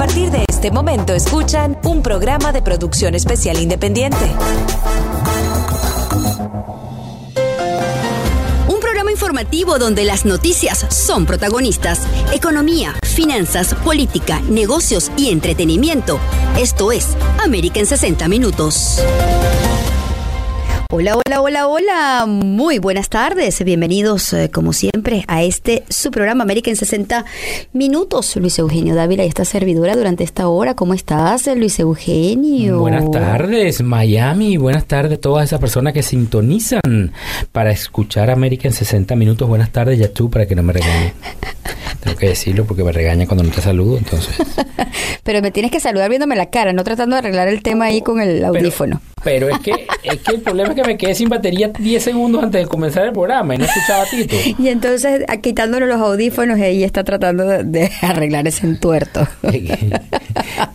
partir de este momento escuchan un programa de producción especial independiente. Un programa informativo donde las noticias son protagonistas. Economía, finanzas, política, negocios y entretenimiento. Esto es América en 60 Minutos. Hola, hola, hola, hola. Muy buenas tardes. Bienvenidos, eh, como siempre, a este su programa América en 60 Minutos. Luis Eugenio Dávila y esta servidora durante esta hora. ¿Cómo estás, Luis Eugenio? Buenas tardes, Miami. Buenas tardes a todas esas personas que sintonizan para escuchar América en 60 Minutos. Buenas tardes, ya tú, para que no me regañe. Tengo que decirlo porque me regaña cuando no te saludo, entonces. Pero me tienes que saludar viéndome la cara, no tratando de arreglar el tema ahí con el audífono. Pero, es, que, es que el problema es que me quedé sin batería 10 segundos antes de comenzar el programa y no escuchaba a Tito. Y entonces, quitándole los audífonos, ella está tratando de, arreglar ese entuerto.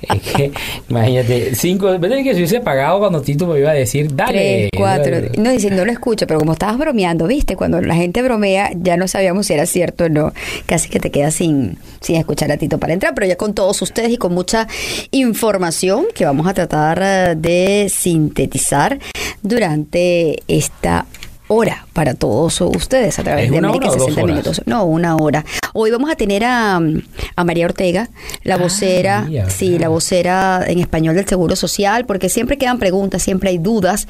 Es que, imagínate, cinco, veces que se hubiese pagado cuando Tito me iba a decir, dale. Tres, cuatro. No, diciendo, no lo escucho, pero como estabas bromeando, viste, cuando la gente bromea, ya no sabíamos si era cierto o no. Casi que te quedas sin, sin escuchar a Tito para entrar, pero ya con todos ustedes y con mucha información que vamos a tratar eh, de sintetizar durante esta hora para todos ustedes a través de América 60 Minutos. No, una hora. Hoy vamos a tener a, a María Ortega, la ah, vocera, sí, la vocera en español del Seguro Social, porque siempre quedan preguntas, siempre hay dudas.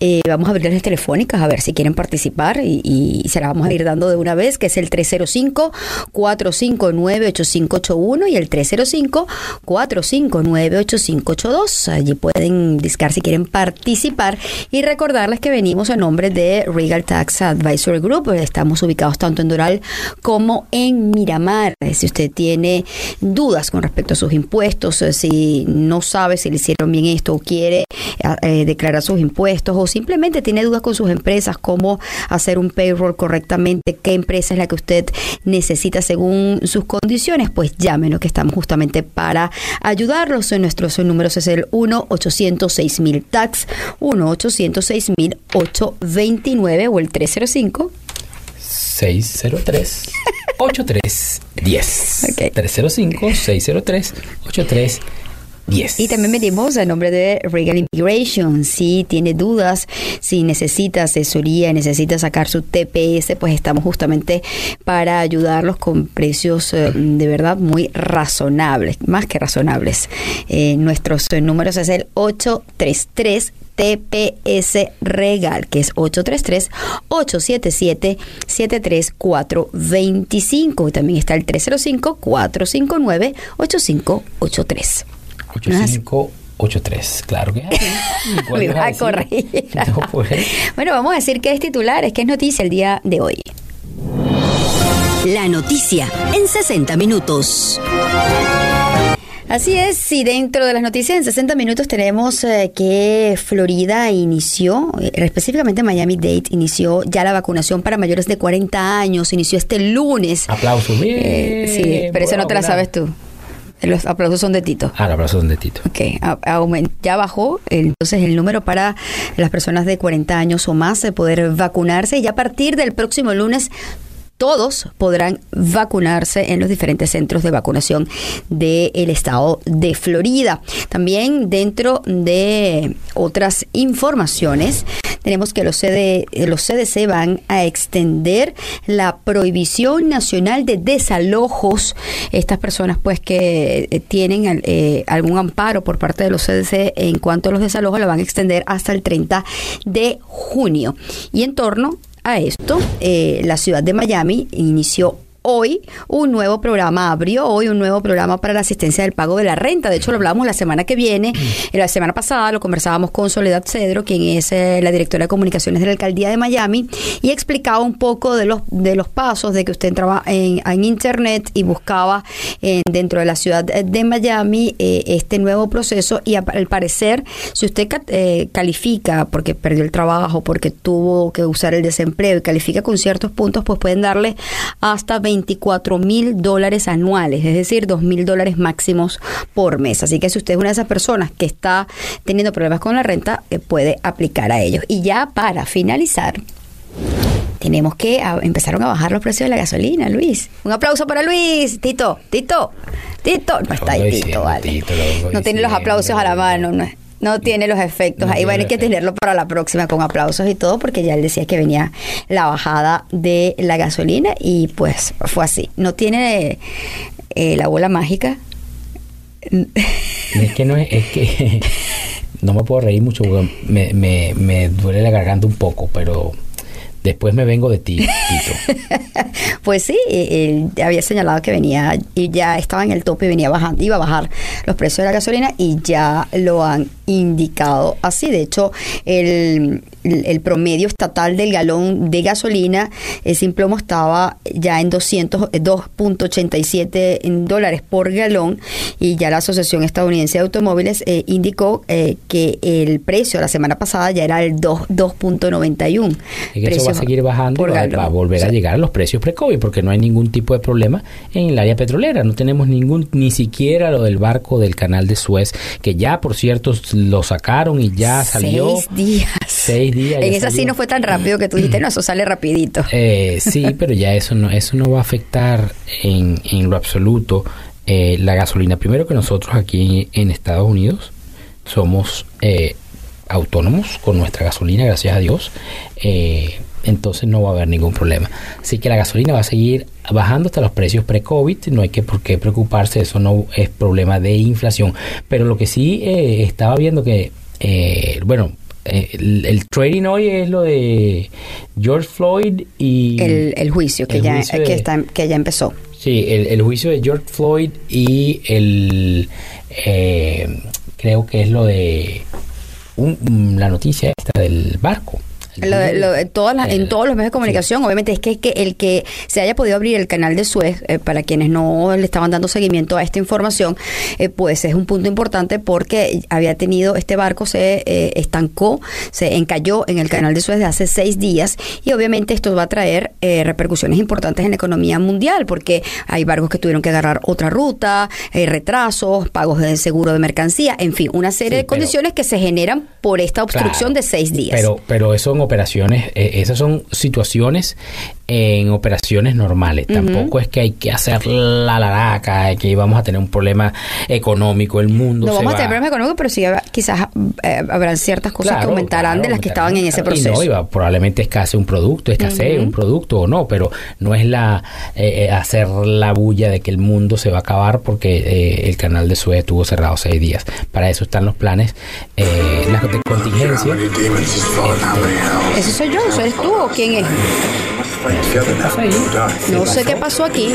Eh, vamos a abrir las telefónicas a ver si quieren participar y, y, se las vamos a ir dando de una vez, que es el 305-459-8581 y el 305-459-8582. Allí pueden discar si quieren participar y recordarles que venimos a nombre de Regal Tax Advisory Group. Estamos ubicados tanto en Doral como en Miramar. Si usted tiene dudas con respecto a sus impuestos, eh, si no sabe si le hicieron bien esto o quiere eh, declarar sus impuestos o simplemente tiene dudas con sus empresas, cómo hacer un payroll correctamente, qué empresa es la que usted necesita según sus condiciones, pues llámenos que estamos justamente para ayudarlos. Nuestros números es el 1-806-1000 1-806-829 o el 305 603 8310 305 603 8310 Y también venimos a nombre de Regal Immigration. Si tiene dudas, si necesita asesoría, necesita sacar su TPS, pues estamos justamente para ayudarlos con precios eh, de verdad muy razonables, más que razonables. Eh, nuestros números es el 833 TPS Regal, que es 833-877-73425. Y también está el 305-459-8583. 8583, claro que Me va a corregir. Bueno, vamos a decir que es titular, es que es noticia el día de hoy. La noticia en 60 minutos. Así es, y dentro de las noticias en 60 minutos tenemos eh, que Florida inició, eh, específicamente Miami-Dade, inició ya la vacunación para mayores de 40 años, inició este lunes. Aplausos, bien. Eh, sí, pero eso no te la sabes tú. Los aplausos son de Tito. Ah, los aplausos son de Tito. Ok, ya bajó entonces el número para las personas de 40 años o más de poder vacunarse y ya a partir del próximo lunes todos podrán vacunarse en los diferentes centros de vacunación del estado de Florida. También dentro de otras informaciones, tenemos que los, CDC van a extender la prohibición nacional de desalojos. Estas personas pues que eh, tienen eh, algún amparo por parte de los CDC en cuanto a los desalojos la van a extender hasta el 30 de junio. Y en torno a esto, eh, la ciudad de Miami inició hoy un nuevo programa, abrió hoy un nuevo programa para la asistencia del pago de la renta. De hecho, lo hablamos la semana que viene. Mm. La semana pasada lo conversábamos con Soledad Cedro, quien es eh, la directora de comunicaciones de la alcaldía de Miami, y explicaba un poco de los, de los pasos de que usted entraba en, internet y buscaba dentro de la ciudad de Miami eh, este nuevo proceso. Y al parecer, si usted eh, califica porque perdió el trabajo, porque tuvo que usar el desempleo y califica con ciertos puntos, pues pueden darle hasta 24 mil dólares anuales, es decir, 2 mil dólares máximos por mes. Así que si usted es una de esas personas que está teniendo problemas con la renta, eh, puede aplicar a ellos. Y ya para finalizar, tenemos que a- empezaron a bajar los precios de la gasolina, Luis. Un aplauso para Luis, Tito, Tito, Tito, no está ahí Tito, vale. No tiene los aplausos a la mano, no, no tiene los efectos. No ahí va a que tenerlo para la próxima con aplausos y todo, porque ya él decía que venía la bajada de la gasolina y pues fue así. No tiene eh, la bola mágica. Es que no es, es que no me puedo reír mucho porque me, me, me duele la garganta un poco, pero después me vengo de ti, Tito. Pues sí, eh, él había señalado que venía y ya estaba en el tope y venía bajando, iba a bajar los precios de la gasolina y ya lo han indicado así. De hecho, el, el- promedio estatal del galón de gasolina eh, sin plomo estaba ya en 200, eh, 2.87 en dólares por galón y ya la Asociación Estadounidense de Automóviles eh, indicó eh, que el precio la semana pasada ya era el 2 2.91. Es que eso va a seguir bajando por y va, galón. va a volver O sea, a llegar a los precios pre-COVID porque no hay ningún tipo de problema en el área petrolera. No tenemos ningún, ni siquiera lo del barco del canal de Suez, que ya, por cierto, lo sacaron y ya salió. Seis días. Seis días. En esa sí no fue tan rápido que tú dijiste, no, eso sale rapidito. Eh, sí, pero ya eso no, eso no va a afectar en, en lo absoluto eh, la gasolina. Primero que nosotros aquí en Estados Unidos somos eh, autónomos con nuestra gasolina, gracias a Dios. Eh, entonces no va a haber ningún problema. Así que la gasolina va a seguir bajando hasta los precios pre-COVID. No hay que por qué preocuparse, eso no es problema de inflación. Pero lo que sí eh, estaba viendo que, eh, bueno, eh, el, el trading hoy es lo de George Floyd y El, el juicio que el ya juicio que de- está que ya empezó. sí el, juicio de George Floyd y el eh, creo que es lo de un- la noticia esta del barco Lo lo todas las- en el- todos los medios de comunicación, obviamente es que, que el que se haya podido abrir el canal de Suez, eh, para quienes no le estaban dando seguimiento a esta información, eh, pues es un punto importante porque había tenido, este barco se eh, estancó, se encalló en el canal de Suez de hace seis días y obviamente esto va a traer eh, repercusiones importantes en la economía mundial porque hay barcos que tuvieron que agarrar otra ruta, eh, retrasos, pagos de seguro de mercancía, en fin, una serie Sí, de pero- condiciones que se generan por esta obstrucción Claro, de seis días. Pero, pero eso son operaciones, eh, esas son situaciones en operaciones normales. Tampoco es que hay que hacer la laraca, que vamos a tener un problema económico, el mundo No se vamos a va. tener problemas económicos, pero sí quizás eh, habrán ciertas cosas que Claro, aumentarán claro, de las que estaban en ese aumentarán. Y proceso. no, iba, probablemente escasee un producto, escasee un producto o no, pero no es la eh, eh, hacer la bulla de que el mundo se va a acabar porque eh, el canal de Suez estuvo cerrado seis días. Para eso están los planes, eh, las de contingencia. ¿Ese soy yo? ¿Eso eres tú o quién es? No sé qué pasó aquí.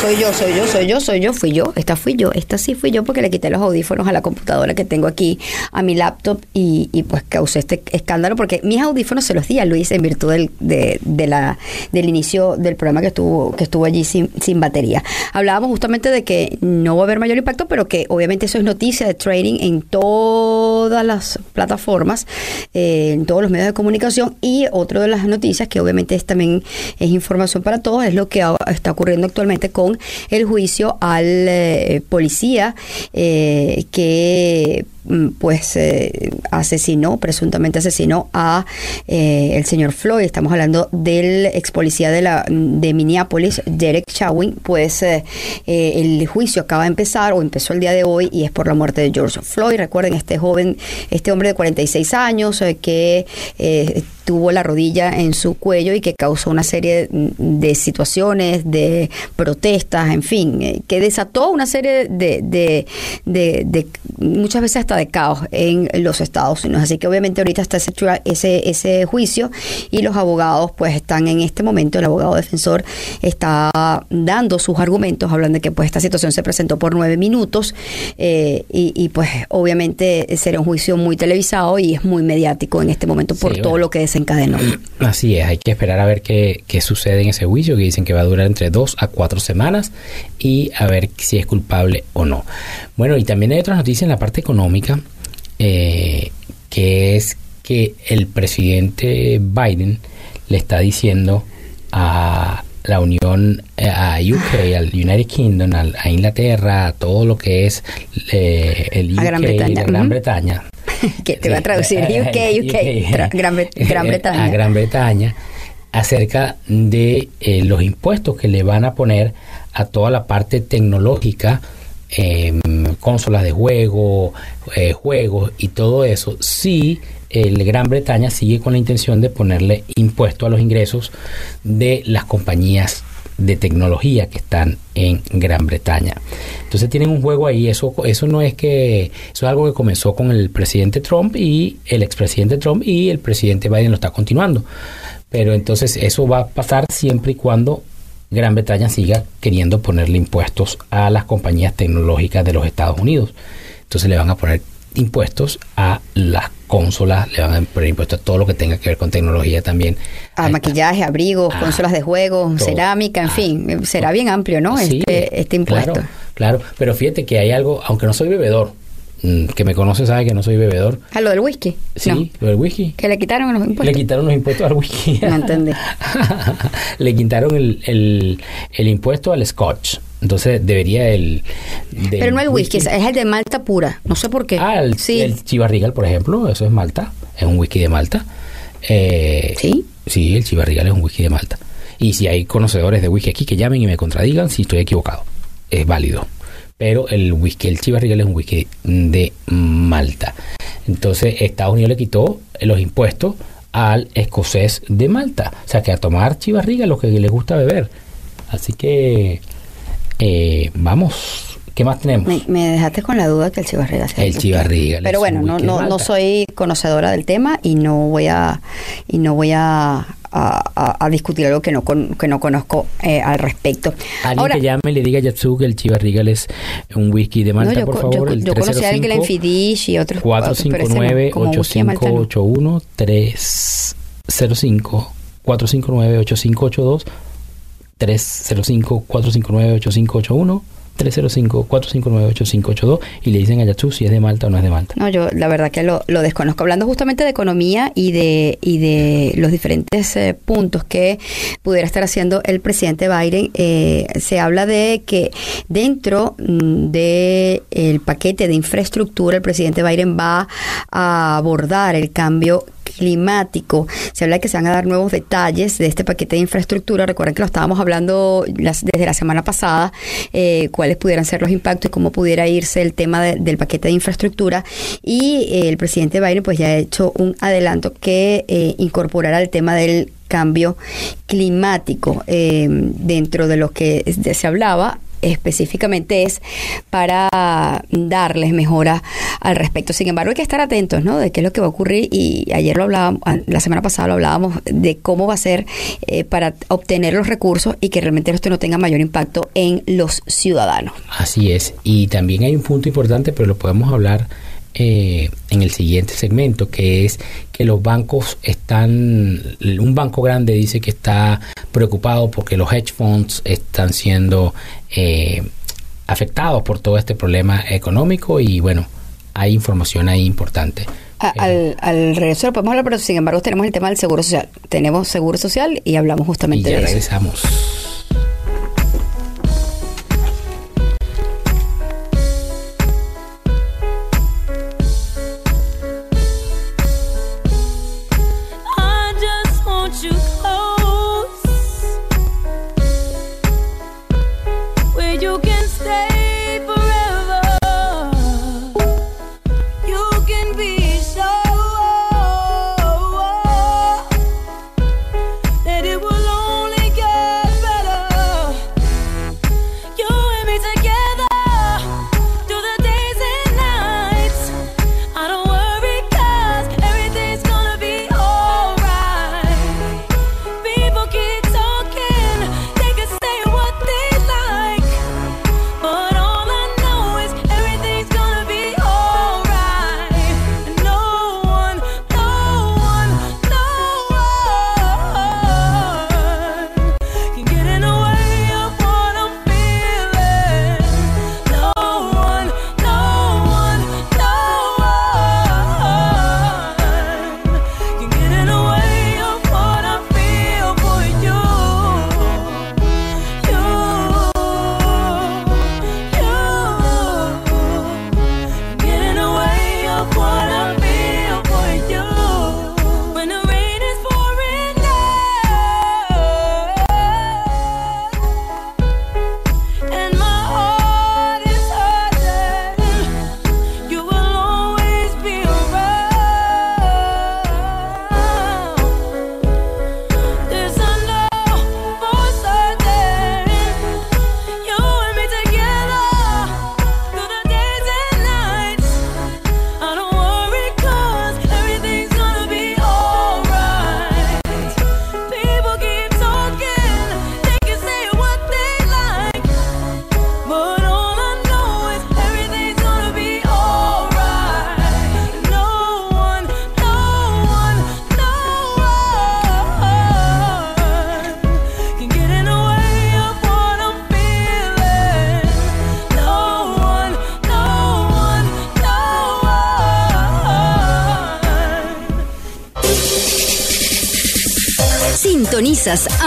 Soy yo, soy yo, soy yo, soy yo, fui yo. Esta fui yo, esta sí fui yo porque le quité los audífonos a la computadora que tengo aquí, a mi laptop y, y pues causé este escándalo porque mis audífonos se los di a Luis en virtud del, del inicio del programa que estuvo, que estuvo allí sin, sin batería. Hablábamos justamente de que no va a haber mayor impacto, pero que obviamente eso es noticia de trading en todas las plataformas, eh, en todos los medios de comunicación y otra de las noticias que obviamente es también es información para todos es lo que está ocurriendo actualmente con el juicio al eh, policía eh, que pues eh, asesinó, presuntamente asesinó a eh, el señor Floyd. Estamos hablando del ex policía de la de Minneapolis, Derek Chauvin. Pues eh, eh, el juicio acaba de empezar o empezó el día de hoy y es por la muerte de George Floyd. Recuerden este joven, este hombre de 46 años que tuvo la rodilla en su cuello y que causó una serie de situaciones, de protestas, en fin, que desató una serie de, de, de- de- muchas veces hasta de caos en los Estados Unidos. Así que obviamente ahorita está ese, tra- ese, ese juicio y los abogados pues están en este momento, el abogado defensor está dando sus argumentos, hablando de que pues esta situación se presentó por nueve minutos eh, y, y, pues obviamente será un juicio muy televisado y es muy mediático en este momento por Sí, todo bueno. lo que desencadenó. Así es, hay que esperar a ver qué, qué sucede en ese juicio, que dicen que va a durar entre dos a cuatro semanas y a ver si es culpable o no. Bueno, y también hay otras noticias en la parte económica, eh, que es que el presidente Biden le está diciendo a la Unión, eh, a UK, al United Kingdom, a Inglaterra, a todo lo que es eh, el UK, A Gran Bretaña, la Gran ujú. Bretaña, que te va a traducir UK, UK, Tra- Gran, Bre- Gran Bretaña. A Gran Bretaña. acerca de eh, los impuestos que le van a poner a toda la parte tecnológica, em, consolas de juego, eh, juegos y todo eso, si el Gran Bretaña sigue con la intención de ponerle impuesto a los ingresos de las compañías de tecnología que están en Gran Bretaña. Entonces tienen un juego ahí, eso, eso no es que, eso es algo que comenzó con el presidente Trump y el expresidente Trump y el presidente Biden lo está continuando. Pero entonces eso va a pasar siempre y cuando Gran Bretaña siga queriendo ponerle impuestos a las compañías tecnológicas de los Estados Unidos. Entonces le van a poner impuestos a las consolas, le van a poner impuestos a todo lo que tenga que ver con tecnología también. A, maquillaje, abrigos, ah, consolas de juegos, cerámica, en ah, fin, será bien amplio, ¿no? este, este impuesto. Claro, claro, pero fíjate que hay algo, aunque no soy bebedor, que me conoce sabe que no soy bebedor. ¿A lo del whisky? Sí, lo del whisky. ¿Que le quitaron los impuestos? Le quitaron los impuestos al whisky. No entendí. le quitaron el, el, el, impuesto al scotch. Entonces debería el... Pero no el whisky, es el de Malta pura. No sé por qué. Ah, el, sí. el Chivarrigal, por ejemplo, eso es Malta. Es un whisky de Malta. Eh, ¿Sí? Sí, el Chivarrigal es un whisky de Malta. Y si hay conocedores de whisky aquí que llamen y me contradigan si estoy equivocado. Es válido pero el whisky, el Chivas Regal es un whisky de Malta. Entonces Estados Unidos le quitó los impuestos al escocés de Malta. O sea que a tomar Chivas Regal lo que les gusta beber. Así que eh, vamos. ¿Qué más tenemos? Me, dejaste con la duda que el Chivas Regal. El Chivas Regal. Pero bueno, no, no, no soy conocedora del tema y no voy a y no voy a a, discutir algo que no que no conozco eh, al respecto. Alguien que llame y le diga a Yatsu que el Chivas Regal es un whisky de Malta, por favor. Yo, yo conocí a alguien que la Enfidish y otros 459-8581 305 459-8582 305 459 8581 305-459-8582 y le dicen a Yatsu si es de Malta o no es de Malta. No, yo la verdad que lo, desconozco. Hablando justamente de economía y de, y de los diferentes eh, puntos que pudiera estar haciendo el presidente Biden, eh, se habla de que dentro mm, del el paquete de infraestructura, el presidente Biden va a abordar el cambio climático. Se habla de que se van a dar nuevos detalles de este paquete de infraestructura. Recuerden que lo estábamos hablando desde la semana pasada, eh, cuáles pudieran ser los impactos y cómo pudiera irse el tema del paquete de infraestructura. Y eh, el presidente Biden pues ya ha hecho un adelanto que eh, incorporará el tema del cambio climático dentro de lo que se hablaba específicamente es para darles mejora al respecto. Sin embargo, hay que estar atentos, ¿no? De qué es lo que va a ocurrir y ayer lo hablábamos, la semana pasada lo hablábamos de cómo va a ser eh, para obtener los recursos y que realmente esto no tenga mayor impacto en los ciudadanos. Así es. Y también hay un punto importante, pero lo podemos hablar eh, en el siguiente segmento, que es que los bancos están, un banco grande dice que está preocupado porque los hedge funds están siendo eh, afectados por todo este problema económico y bueno, hay información ahí importante. Al, al, regreso lo podemos hablar, pero sin embargo tenemos el tema del seguro social. Tenemos seguro social y hablamos justamente y ya de regresamos.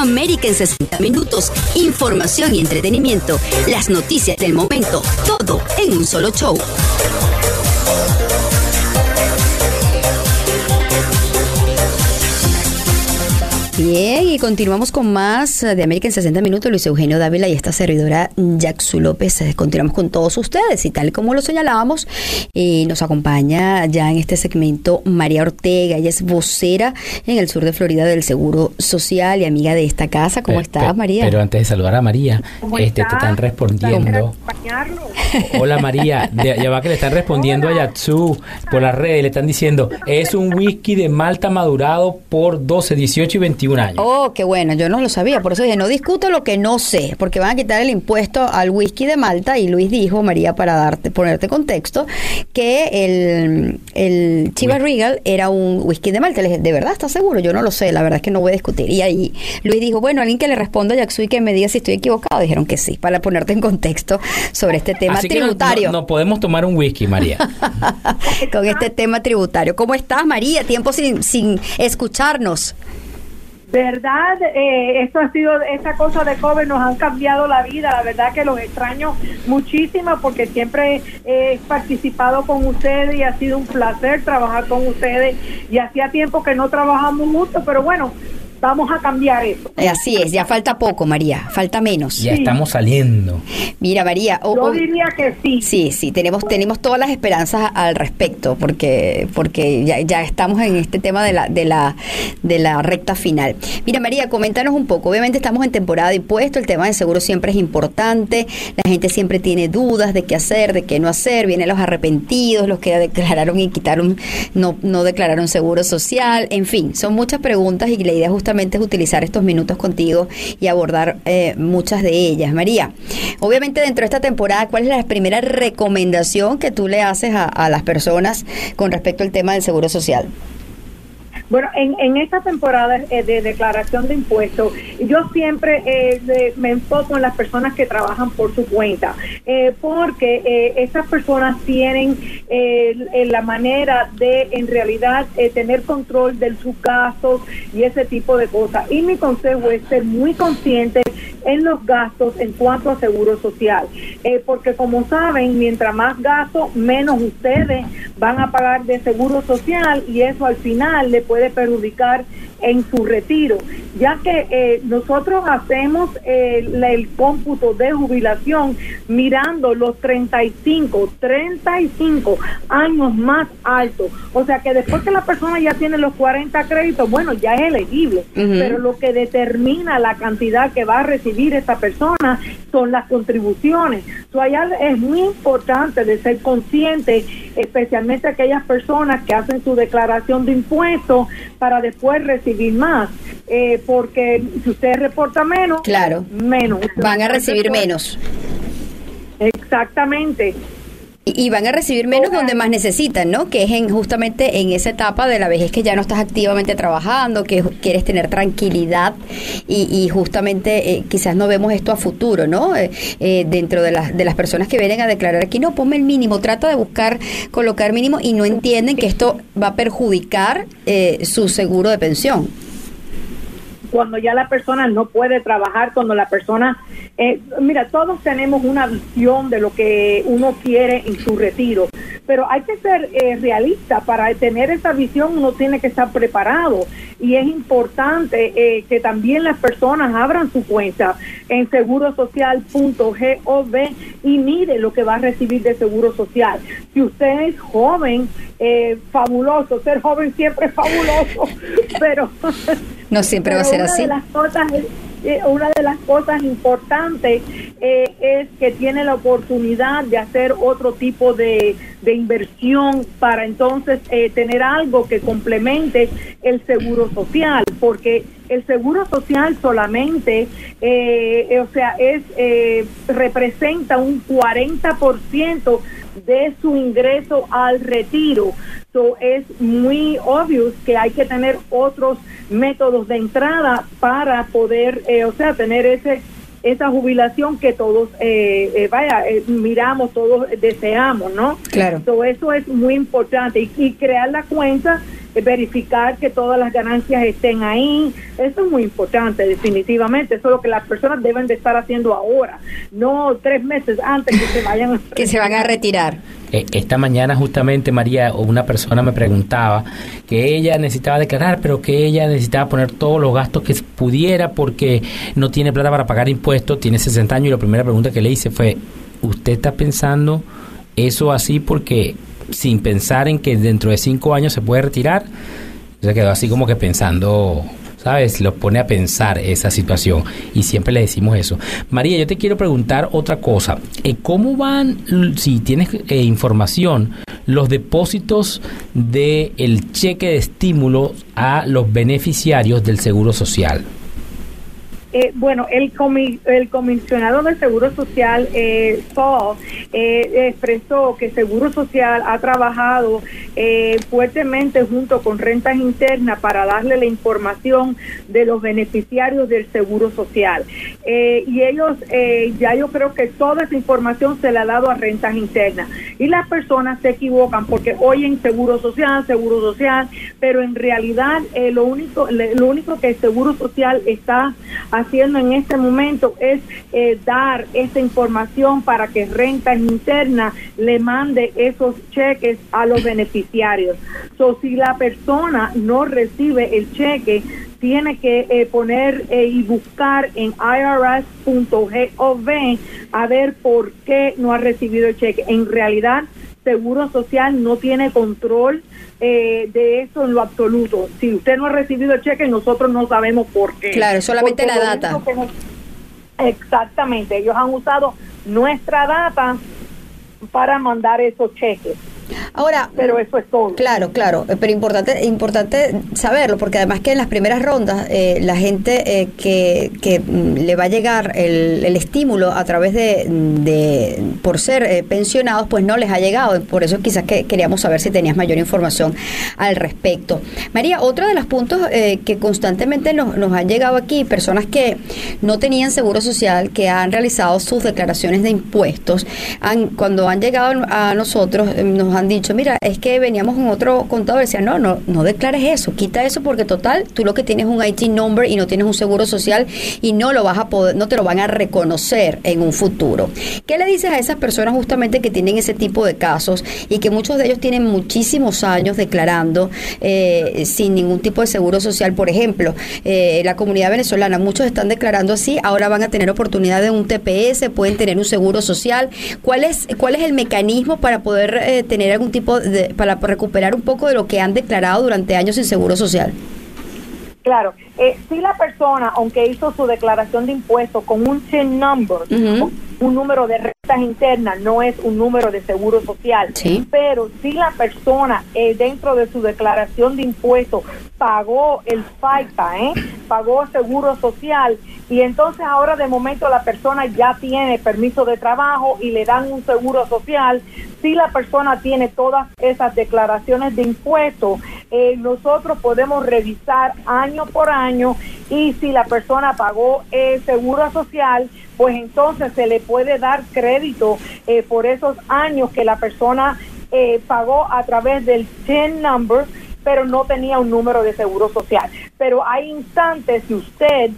América en 60 minutos. Información y entretenimiento. Las noticias del momento. Todo en un solo show. Bien, y continuamos con más de América en 60 minutos. Luis Eugenio Dávila y esta servidora Jacksu López. Eh, continuamos con todos ustedes y tal como lo señalábamos, eh, nos acompaña ya en este segmento María Ortega. Ella es vocera en el sur de Florida del Seguro Social y amiga de esta casa. ¿Cómo estás, María? Pero antes de saludar a María, este, te están respondiendo. Hola, María. ya va que le están respondiendo a Yatsu por las redes. Le están diciendo, es un whisky de Malta madurado por 12, 18 y 21 Oh, qué bueno, yo no lo sabía, por eso dije, no discuto lo que no sé, porque van a quitar el impuesto al whisky de Malta y Luis dijo, María, para darte ponerte contexto, que el, el Chivas Regal era un whisky de Malta. Le dije, ¿de verdad estás seguro? Yo no lo sé, la verdad es que no voy a discutir. Y ahí Luis dijo, bueno, alguien que le responda a Jackson y que me diga si estoy equivocado. Dijeron que sí, para ponerte en contexto sobre este tema tributario. no, podemos tomar un whisky, María. Con este tema tributario. ¿Cómo estás, María? Tiempo sin, sin escucharnos. ¿Verdad? Eh, esto ha sido, esta cosa de COVID nos han cambiado la vida. La verdad que los extraño muchísimo porque siempre he participado con ustedes y ha sido un placer trabajar con ustedes. Y hacía tiempo que no trabajamos mucho, pero bueno, vamos a cambiar eso. Eh, así es, ya falta poco, María, falta menos. Ya estamos saliendo. Mira, María, yo diría que sí. Sí, sí, tenemos tenemos todas las esperanzas al respecto, porque porque ya, ya estamos en este tema de la de la de la recta final. Mira, María, coméntanos un poco. Obviamente estamos en temporada de impuestos, el tema de seguro siempre es importante. La gente siempre tiene dudas de qué hacer, de qué no hacer. Vienen los arrepentidos, los que declararon y quitaron no no declararon seguro social, en fin, son muchas preguntas y la idea es justamente es utilizar estos minutos contigo y abordar eh, muchas de ellas. María, obviamente dentro de esta temporada, ¿cuál es la primera recomendación que tú le haces a las personas con respecto al tema del seguro social? Bueno, en, en esta temporada eh, de declaración de impuestos, yo siempre eh, me enfoco en las personas que trabajan por su cuenta, eh, porque eh, esas personas tienen la manera de, en realidad, tener control de sus gastos y ese tipo de cosas. Y mi consejo es ser muy consciente en los gastos en cuanto a seguro social, porque como saben, mientras más gastos, menos ustedes van a pagar de seguro social y eso al final le puede puede perjudicar en su retiro, ya que eh, nosotros hacemos eh, el cómputo de jubilación mirando los 35, 35 años más altos. O sea que después que la persona ya tiene los 40 créditos, bueno, ya es elegible, pero lo que determina la cantidad que va a recibir esta persona son las contribuciones. So, allá es muy importante de ser consciente, especialmente aquellas personas que hacen su declaración de impuestos para después recibir más. Eh, porque si usted reporta menos, claro, menos. Van a recibir menos. Exactamente. Y van a recibir menos donde más necesitan, ¿no? Que es en, justamente en esa etapa de la vejez que ya no estás activamente trabajando, que quieres tener tranquilidad y, justamente eh, quizás no vemos esto a futuro, ¿no? Eh, eh, dentro de las, de las personas que vienen a declarar aquí, no, ponme el mínimo, trata de buscar colocar mínimo y no entienden que esto va a perjudicar su seguro de pensión cuando ya la persona no puede trabajar, cuando la persona, eh, mira, todos tenemos una visión de lo que uno quiere en su retiro, pero hay que ser eh, realista para tener esa visión, uno tiene que estar preparado y es importante eh, que también las personas abran su cuenta en segurosocial.gov y mire lo que va a recibir de seguro social. Si usted es joven, eh, fabuloso, ser joven siempre es fabuloso, pero no siempre va a ser así. De las cosas, eh, una de las cosas importantes eh, es que tiene la oportunidad de hacer otro tipo de, inversión para entonces eh, tener algo que complemente el seguro social, porque el seguro social solamente, o sea, es representa un 40% de su ingreso al retiro. So, es muy obvio que hay que tener otros métodos de entrada para poder, eh, o sea, tener ese esa jubilación que todos, eh, eh, vaya, miramos, todos deseamos, ¿no? Claro. So, eso es muy importante y, crear la cuenta verificar que todas las ganancias estén ahí. Eso es muy importante, definitivamente. Eso es lo que las personas deben de estar haciendo ahora, no tres meses antes que se vayan a que se van a retirar. Eh, esta mañana justamente María una persona me preguntaba que ella necesitaba declarar, pero que ella necesitaba poner todos los gastos que pudiera porque no tiene plata para pagar impuestos, tiene 60 años y la primera pregunta que le hice fue, ¿usted está pensando eso así porque sin pensar en que dentro de cinco años se puede retirar? Se quedó así como que pensando ¿sabes? Lo pone a pensar esa situación y siempre le decimos eso. María, yo te quiero preguntar otra cosa. Eh, ¿Cómo van, si tienes eh, información, los depósitos del el cheque de estímulo a los beneficiarios del Seguro Social? Eh, bueno, el, comisionado del Seguro Social, eh, Paul, eh, expresó que Seguro Social ha trabajado eh, fuertemente junto con Rentas Internas para darle la información de los beneficiarios del Seguro Social. y ellos, ya yo creo que toda esa información se la ha dado a Rentas Internas. Y las personas se equivocan porque oyen Seguro Social, Seguro Social, pero en realidad lo, único, lo único que el Seguro Social está haciendo haciendo en este momento es eh, dar esa información para que Renta Interna le mande esos cheques a los beneficiarios. So, si la persona no recibe el cheque, tiene que eh, poner eh, y buscar en irs.gov a ver por qué no ha recibido el cheque. En realidad, Seguro Social no tiene control eh, de eso en lo absoluto. Si usted no ha recibido el cheque, nosotros no sabemos por qué. Claro, solamente la data. exactamente, ellos han usado nuestra data para mandar esos cheques. Ahora, pero eso es todo. Claro, claro, eh, pero importante importante saberlo, porque además que en las primeras rondas eh, la gente eh, que, que, mm, le va a llegar el, el estímulo a través de, de por ser pensionados, pues no les ha llegado. Por eso quizás que queríamos saber si tenías mayor información al respecto. María, otro de los puntos que constantemente nos, nos han llegado aquí, personas que no tenían seguro social, que han realizado sus declaraciones de impuestos, han, cuando han llegado a nosotros, nos han dicho, mira, es que veníamos con otro contador, decía, no, no, no declares eso, quita eso porque total, tú lo que tienes es un IT number y no tienes un seguro social y no lo vas a poder, no te lo van a reconocer en un futuro. ¿Qué le dices a esas personas justamente que tienen ese tipo de casos y que muchos de ellos tienen muchísimos años declarando eh, sin ningún tipo de seguro social? Por ejemplo, eh, la comunidad venezolana, muchos están declarando así, ahora van a tener oportunidad de un TPS, pueden tener un seguro social. ¿Cuál es, cuál es el mecanismo para poder eh, tener algún tipo de, para recuperar un poco de lo que han declarado durante años sin seguro social? Claro, eh, si la persona, aunque hizo su declaración de impuestos con un TIN number, un número de rentas internas, no es un número de seguro social, pero si la persona eh, dentro de su declaración de impuestos pagó el FICA, ¿eh? Pagó seguro social, y entonces ahora de momento la persona ya tiene permiso de trabajo y le dan un seguro social, si la persona tiene todas esas declaraciones de impuestos, eh, nosotros podemos revisar año por año y si la persona pagó el seguro social, pues entonces se le puede dar crédito eh, por esos años que la persona eh, pagó a través del TIN number pero no tenía un número de seguro social. Pero hay instantes si usted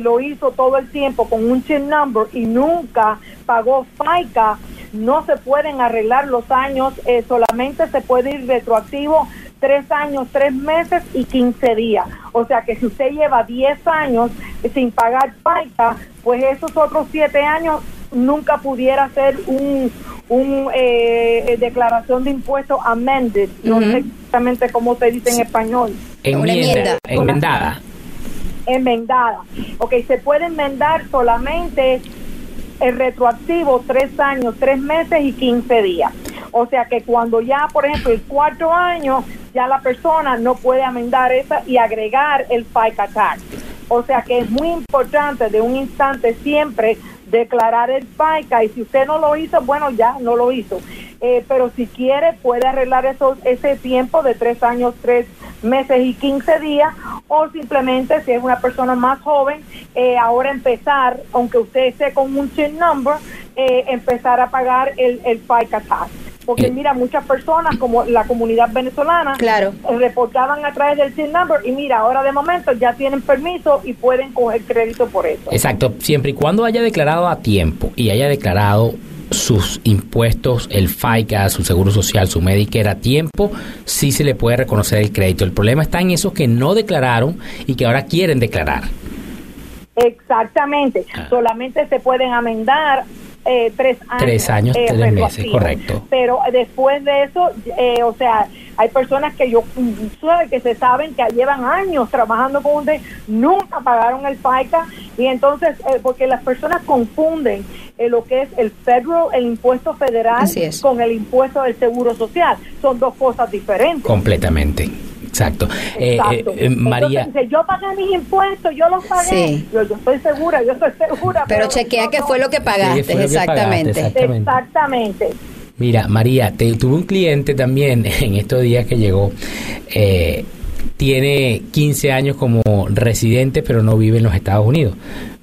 lo hizo todo el tiempo con un TIN number y nunca pagó FICA, no se pueden arreglar los años, eh, solamente se puede ir retroactivo tres años, tres meses y quince días. O sea que si usted lleva diez años sin pagar FICA, pues esos otros siete años nunca pudiera ser un, un eh, declaración de impuestos amended. No sé exactamente cómo se dice en español. Enmienda, enmendada. Enmendada. Ok, se puede enmendar solamente el retroactivo tres años, tres meses y quince días. O sea que cuando ya, por ejemplo, el cuarto año, ya la persona no puede amendar esa y agregar el FICA tax. O sea que es muy importante de un instante siempre declarar el FICA y si usted no lo hizo, bueno, ya no lo hizo. Eh, pero si quiere puede arreglar esos, ese tiempo de tres años, tres meses y 15 días, o simplemente si es una persona más joven, eh, ahora empezar, aunque usted esté con un chin number, eh, empezar a pagar el, el FICA tax. Porque Eh. mira, muchas personas como la comunidad venezolana Claro. reportaban a través del TIN number y mira, ahora de momento ya tienen permiso y pueden coger crédito por eso. Exacto, siempre y cuando haya declarado a tiempo y haya declarado sus impuestos, el FICA, su seguro social, su Medicare a tiempo, sí se le puede reconocer el crédito. El problema está en esos que no declararon y que ahora quieren declarar. Exactamente. Ah. Solamente se pueden amendar eh, tres años. Tres años, eh, tres meses, correcto. Pero después de eso, eh, o sea, hay personas que yo mm, sabe que se saben que llevan años trabajando con usted, nunca pagaron el FICA y entonces, eh, porque las personas confunden eh, lo que es el federal, el impuesto federal con el impuesto del seguro social. Son dos cosas diferentes. Completamente. Exacto. Eh, Exacto. eh, eh, María, Entonces, yo pagué mis impuestos, yo los pagué. Sí. Yo, yo estoy segura, yo estoy segura. Pero chequea yo qué no. fue lo que pagaste, lo que exactamente. pagaste, exacto. Exactamente. Mira, María, te, tuve un cliente también en estos días que llegó. eh, tiene 15 años como residente, pero no vive en los Estados Unidos.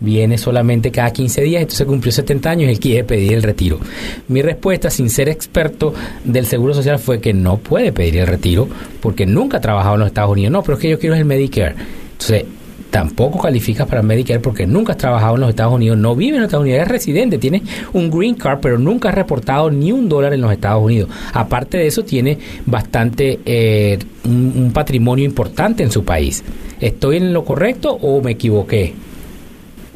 Viene solamente cada 15 días, entonces cumplió 70 años y él quiere pedir el retiro. Mi respuesta, sin ser experto del Seguro Social, fue que no puede pedir el retiro porque nunca ha trabajado en los Estados Unidos. No, pero es que yo quiero el Medicare. Entonces, tampoco calificas para Medicare porque nunca has trabajado en los Estados Unidos, no vive en los Estados Unidos, eres residente, tienes un green card, pero nunca has reportado ni un dólar en los Estados Unidos. Aparte de eso, tiene bastante, eh, un patrimonio importante en su país. ¿Estoy en lo correcto o me equivoqué?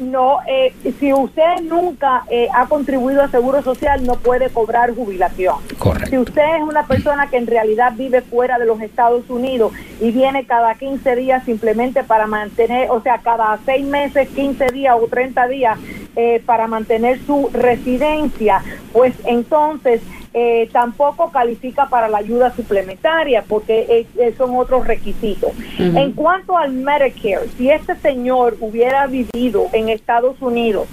No, eh, si usted nunca eh, ha contribuido a Seguro Social, no puede cobrar jubilación. Correcto. Si usted es una persona que en realidad vive fuera de los Estados Unidos y viene cada 15 días simplemente para mantener, o sea, cada 6 meses, 15 días o 30 días eh, para mantener su residencia, pues entonces eh, tampoco califica para la ayuda suplementaria porque eh, son otros requisitos. En cuanto al Medicare, si este señor hubiera vivido en Estados Unidos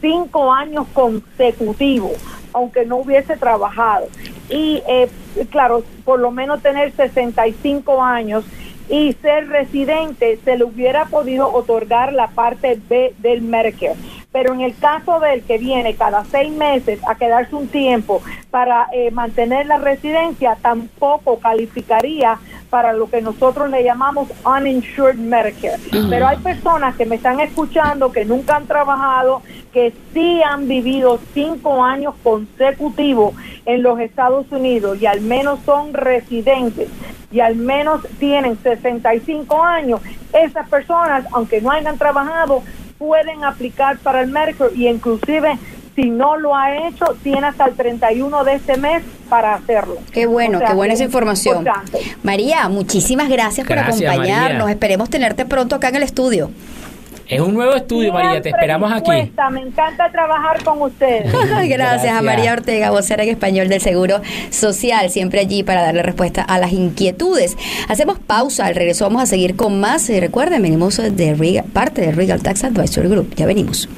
cinco años consecutivos, aunque no hubiese trabajado, y eh, claro, por lo menos tener 65 años y ser residente, se le hubiera podido otorgar la parte B del Medicare. Pero en el caso del que viene cada seis meses a quedarse un tiempo para eh, mantener la residencia, tampoco calificaría para lo que nosotros le llamamos uninsured Medicare. Pero hay personas que me están escuchando que nunca han trabajado, que sí han vivido cinco años consecutivos en los Estados Unidos y al menos son residentes y al menos tienen 65 años. Esas personas, aunque no hayan trabajado, pueden aplicar para el Medicare y inclusive si no lo ha hecho, tiene hasta el 31 de este mes para hacerlo. Qué bueno, O sea, qué buena es esa información. importante. María, muchísimas gracias, Gracias, por acompañarnos. María. Esperemos tenerte pronto acá en el estudio. Es un nuevo estudio, María, te esperamos aquí. dispuesta, Me encanta trabajar con ustedes. Gracias, Gracias. a María Ortega, vocera en español del Seguro Social, siempre allí para darle respuesta a las inquietudes. Hacemos pausa, al regreso vamos a seguir con más. Y recuerden, venimos de Regal- parte de Regal Tax Advisory Group. Ya venimos.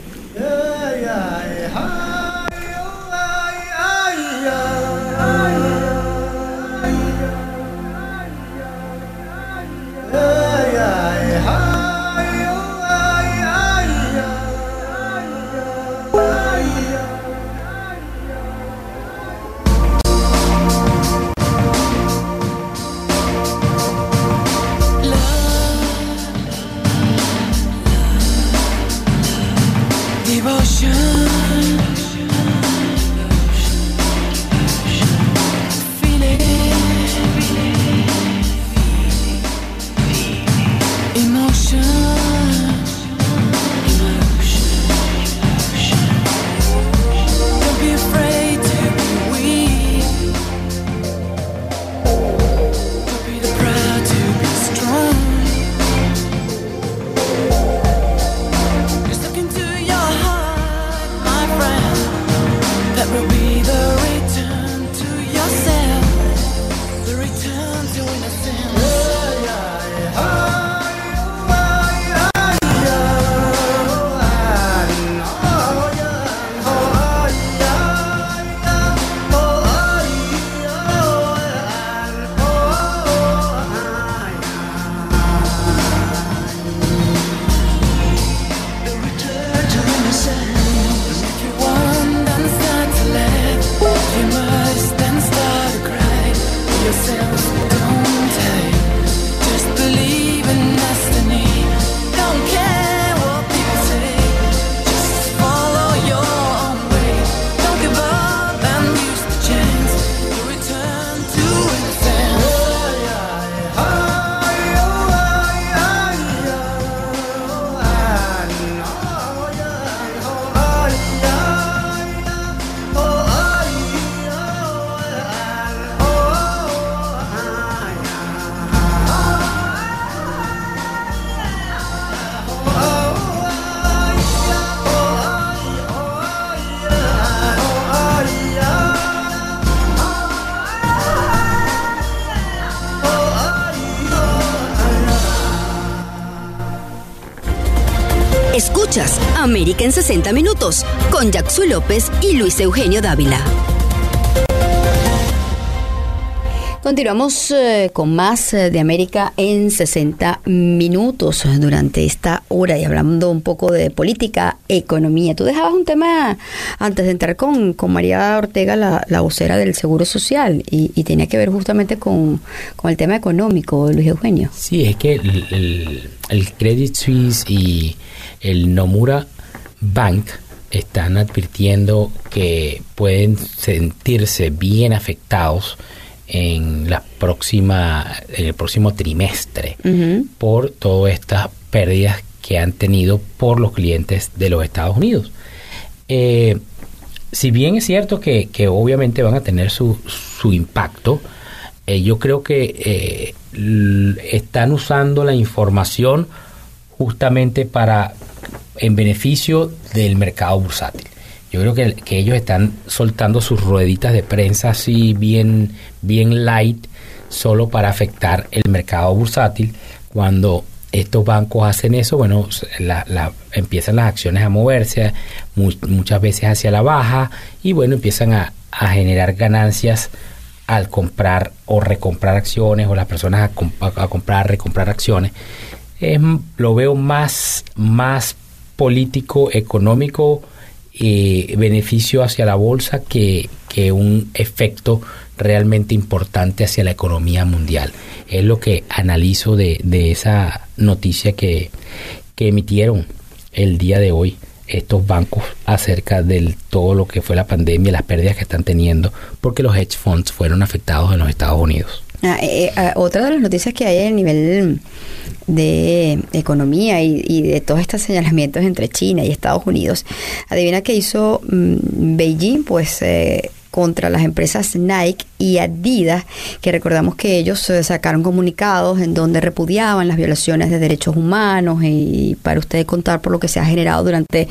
Minutos, con Jackson López y Luis Eugenio Dávila. Continuamos eh, con más eh, de América en 60 minutos durante esta hora y hablando un poco de política, economía. Tú dejabas un tema antes de entrar con, con María Ortega, la, la, vocera del Seguro Social, y, y tenía que ver justamente con, con, el tema económico, Luis Eugenio. Sí, es que el, el, el Credit Suisse y el Nomura Bank están advirtiendo que pueden sentirse bien afectados en la próxima en el próximo trimestre uh -huh. por todas estas pérdidas que han tenido por los clientes de los Estados Unidos. Eh, si bien es cierto que, que, obviamente van a tener su, su impacto, eh, yo creo que eh, están usando la información justamente para en beneficio del mercado bursátil. Yo creo que, que, ellos están soltando sus rueditas de prensa así bien, bien light, solo para afectar el mercado bursátil. Cuando estos bancos hacen eso, bueno, la, la, empiezan las acciones a moverse mu muchas veces hacia la baja y bueno, empiezan a, a, generar ganancias al comprar o recomprar acciones o las personas a, comp a comprar, recomprar acciones. Es, lo veo más, más político, económico, eh, beneficio hacia la bolsa que, que, un efecto realmente importante hacia la economía mundial. Es lo que analizo de, de esa noticia que, que, emitieron el día de hoy estos bancos acerca de todo lo que fue la pandemia, las pérdidas que están teniendo, porque los hedge funds fueron afectados en los Estados Unidos. Ah, eh, eh, otra de las noticias que hay a nivel de economía y, y, de todos estos señalamientos entre China y Estados Unidos, adivina qué hizo mmm, Beijing, pues eh, contra las empresas Nike y Adidas, que recordamos que ellos eh, sacaron comunicados en donde repudiaban las violaciones de derechos humanos y para ustedes contar por lo que se ha generado durante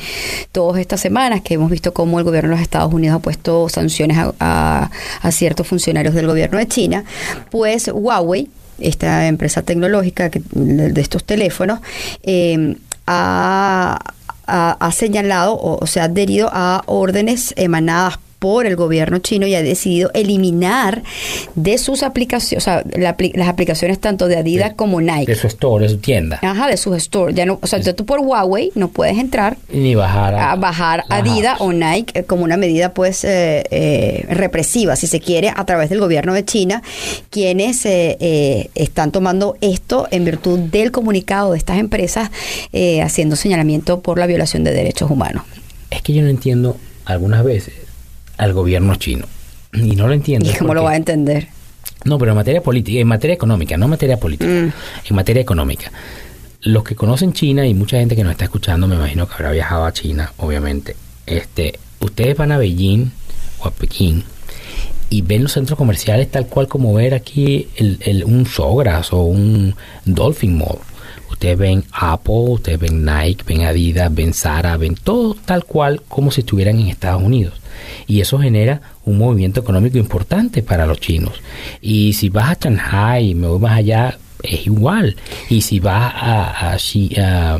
todas estas semanas, que hemos visto cómo el gobierno de los Estados Unidos ha puesto sanciones a, a, ciertos funcionarios del gobierno de China, pues Huawei, esta empresa tecnológica que, de estos teléfonos, ha, ha, ha, señalado o, o se ha adherido a órdenes emanadas por el gobierno chino y ha decidido eliminar de sus aplicaciones, o sea, la, las aplicaciones tanto de Adidas de, como Nike. De su store, de su tienda. Ajá, de su store. Ya no, o sea, tú por Huawei no puedes entrar ni bajar a, a bajar Adidas o Nike eh, como una medida pues eh, eh, represiva, si se quiere, a través del gobierno de China, quienes eh, están tomando esto en virtud del comunicado de estas empresas eh, haciendo señalamiento por la violación de derechos humanos. Es que yo no entiendo algunas veces al gobierno chino. Y no lo entiendo. ¿Y cómo lo va a entender? No, pero en materia política, en materia económica, no en materia política, mm. en materia económica. Los que conocen China y mucha gente que nos está escuchando, me imagino que habrá viajado a China, obviamente. Este, ustedes van a Beijing o a Pekín y ven los centros comerciales tal cual como ver aquí el, el, un Sogras o un Dolphin Mall. Ustedes ven Apple, ustedes ven Nike, ven Adidas, ven Zara, ven todo tal cual como si estuvieran en Estados Unidos y eso genera un movimiento económico importante para los chinos. Y si vas a Shanghai, me voy más allá, es igual. Y si vas a, a, a, a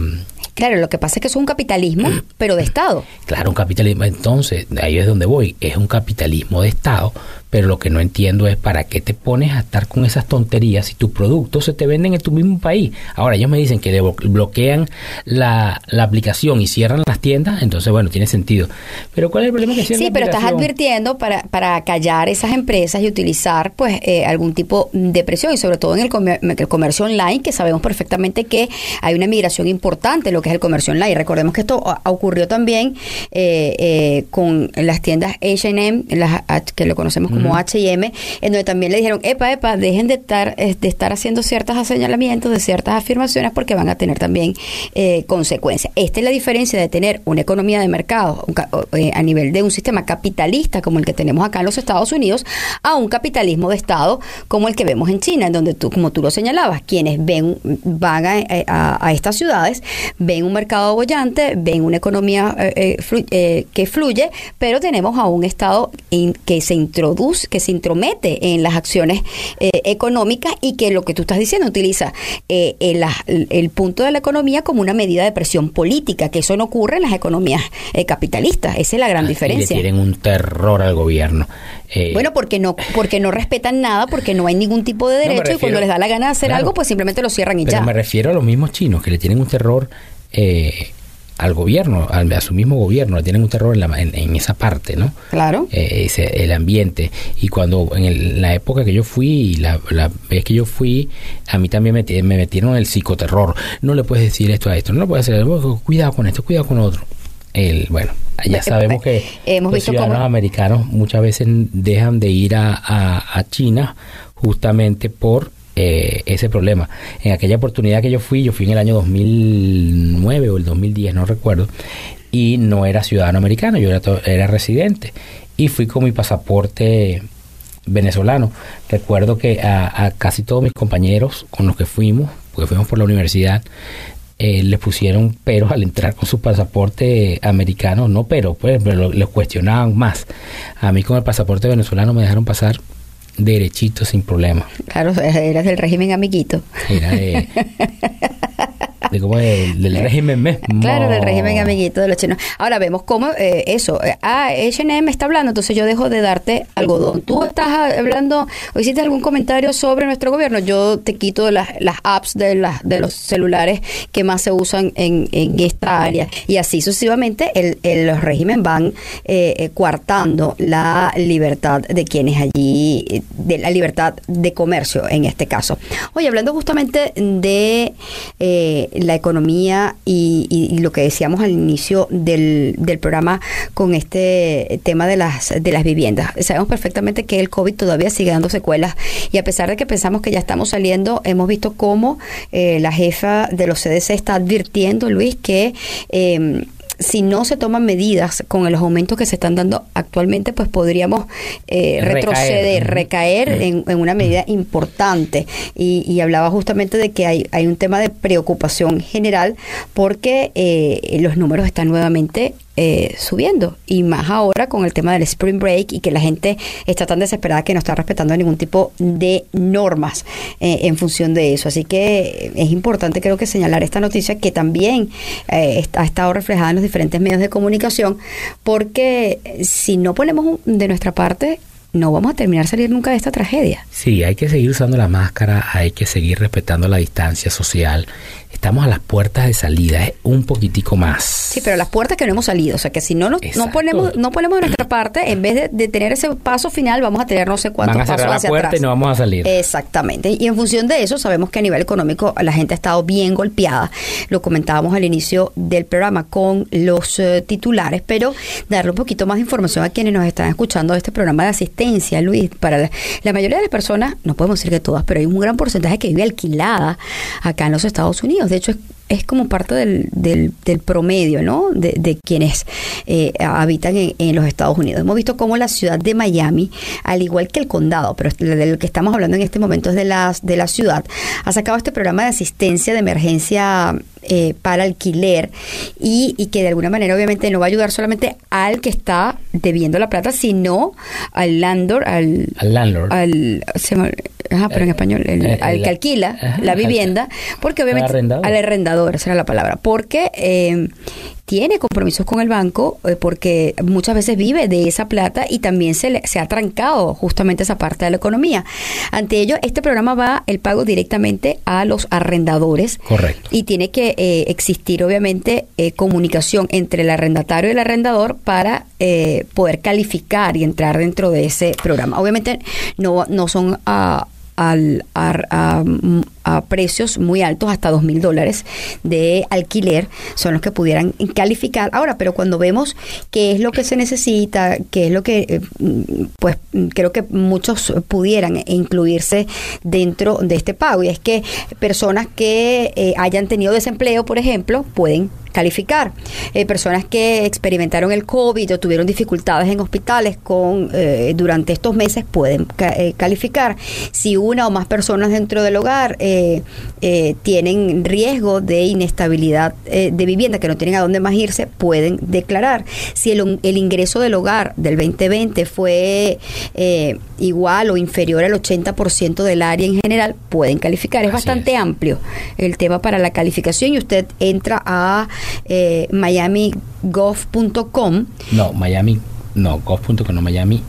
Claro, lo que pasa es que es un capitalismo, pero de Estado. Claro, un capitalismo. Entonces, ahí es donde voy. Es un capitalismo de Estado, pero lo que no entiendo es para qué te pones a estar con esas tonterías si tus productos se te venden en tu mismo país. Ahora, ellos me dicen que bloquean la, la aplicación y cierran las tiendas, entonces, bueno, tiene sentido. Pero ¿cuál es el problema que Sí, pero estás advirtiendo para, para callar esas empresas y utilizar, pues, eh, algún tipo de presión, y sobre todo en el, comer el comercio online, que sabemos perfectamente que hay una migración importante, lo que es el comercio online. Recordemos que esto ocurrió también eh, eh, con las tiendas H&M, que lo conocemos como mm. H&M, en donde también le dijeron, epa, epa, dejen de estar, de estar haciendo ciertos señalamientos, de ciertas afirmaciones, porque van a tener también eh, consecuencias. Esta es la diferencia de tener una economía de mercado un, a nivel de un sistema capitalista como el que tenemos acá en los Estados Unidos, a un capitalismo de Estado como el que vemos en China, en donde tú, como tú lo señalabas, quienes ven, van a, a, a estas ciudades, ven un mercado bollante, ven una economía eh, flu eh, que fluye, pero tenemos a un Estado in, que se introduce que se intromete en las acciones eh, económicas y que lo que tú estás diciendo utiliza eh, el, el, punto de la economía como una medida de presión política, que eso no ocurre en las economías eh, capitalistas. Esa es la gran diferencia. Le tienen un terror al gobierno. bueno, porque no, porque no respetan nada, porque no hay ningún tipo de derecho y cuando les da la gana de hacer algo, pues simplemente lo cierran y pero ya. Me refiero a los mismos chinos que le tienen un terror eh, al gobierno, a su mismo gobierno, le tienen un terror en, esa parte, ¿no? Claro. Eh, el ambiente. Y cuando en la época que yo fui, la, la vez que yo fui, a mí también me, me metieron en el psicoterror. No le puedes decir esto a esto, no le puedes hacer, cuidado con esto, cuidado con otro. El, bueno, ya sabemos que Hemos los visto ciudadanos americanos muchas veces dejan de ir a, a, a China justamente por eh, ese problema. En aquella oportunidad que yo fui, yo fui en el año 2009 o el 2010, no recuerdo, y no era ciudadano americano, yo era, era residente. Y fui con mi pasaporte venezolano. Recuerdo que a, casi todos mis compañeros con los que fuimos, porque fuimos por la universidad, eh, les pusieron peros al entrar con su pasaporte americano, no pero, pues, pero lo, cuestionaban más. A mí con el pasaporte venezolano me dejaron pasar derechito sin problema. Claro, eras del régimen amiguito. Era de, de del régimen mismo. Claro, del régimen amiguito de los chinos. Ahora vemos cómo eh, eso, eh, ah, H&M está hablando, entonces yo dejo de darte algodón. Tú estás hablando, o hiciste algún comentario sobre nuestro gobierno, yo te quito las, las apps de, las de los celulares que más se usan en, en esta área. Y así sucesivamente el, el los régimen van eh, eh, coartando la libertad de quienes allí, de la libertad de comercio en este caso. Oye, hablando justamente de eh, la economía y, lo que decíamos al inicio del, del, programa con este tema de las, de las viviendas. Sabemos perfectamente que el COVID todavía sigue dando secuelas y a pesar de que pensamos que ya estamos saliendo, hemos visto cómo eh, la jefa de los CDC está advirtiendo, Luis, que... Eh, si no se toman medidas con los aumentos que se están dando actualmente, pues podríamos eh, retroceder, recaer en, una medida importante. Y, hablaba justamente de que hay, hay un tema de preocupación general porque eh, los números están nuevamente eh, subiendo y más ahora con el tema del spring break y que la gente está tan desesperada que no está respetando ningún tipo de normas eh, en función de eso. Así que es importante creo que señalar esta noticia que también eh, ha estado reflejada en los diferentes medios de comunicación porque si no ponemos de nuestra parte no vamos a terminar salir nunca de esta tragedia. Sí, hay que seguir usando la máscara, hay que seguir respetando la distancia social, estamos a las puertas de salida, es un poquitico más. Sí, pero las puertas que no hemos salido, o sea que si no no ponemos no ponemos nuestra parte, en vez de, tener ese paso final, vamos a tener no sé cuántos Van a pasos la puerta y no vamos a salir. Exactamente. Y en función de eso, sabemos que a nivel económico la gente ha estado bien golpeada. Lo comentábamos al inicio del programa con los eh, titulares, pero darle un poquito más de información a quienes nos están escuchando de este programa de asistencia, Luis. Para la, la mayoría de las personas, no podemos decir que todas, pero hay un gran porcentaje que vive alquilada acá en los Estados Unidos. De hecho, es, es como parte del, del, promedio, ¿no? De, quienes eh, habitan en, los Estados Unidos. Hemos visto cómo la ciudad de Miami, al igual que el condado, pero del que estamos hablando en este momento es de la, de la ciudad, ha sacado este programa de asistencia de emergencia eh, para alquiler y, y, que de alguna manera obviamente no va a ayudar solamente al que está debiendo la plata, sino al landlord, al, al landlord. Al, pero en español, el, al que alquila la vivienda, porque obviamente al arrendador, esa era la palabra, porque eh, tiene compromisos con el banco eh, porque muchas veces vive de esa plata y también se, le, se ha trancado justamente esa parte de la economía. Ante ello, este programa va el pago directamente a los arrendadores. Correcto. Y tiene que eh, existir, obviamente, eh, comunicación entre el arrendatario y el arrendador para poder calificar y entrar dentro de ese programa. Obviamente, no, no son a, al, a, a, precios muy altos, hasta dos mil dólares de alquiler, son los que pudieran calificar. Ahora, pero cuando vemos qué es lo que se necesita, qué es lo que, eh, pues creo que muchos pudieran incluirse dentro de este pago, y es que personas que eh, hayan tenido desempleo, por ejemplo, pueden calificar. Eh, personas que experimentaron el COVID o tuvieron dificultades en hospitales con eh, durante estos meses pueden eh, calificar. Si una o más personas dentro del hogar tienen riesgo de inestabilidad de vivienda, que no tienen a dónde más irse, pueden declarar. Si el, el ingreso del hogar del 2020 fue igual o inferior al 80% del área en general, pueden calificar. Es bastante amplio el tema para la calificación y usted entra a eh, miamigov.com. No, Miami, no, gov.com, no, Miami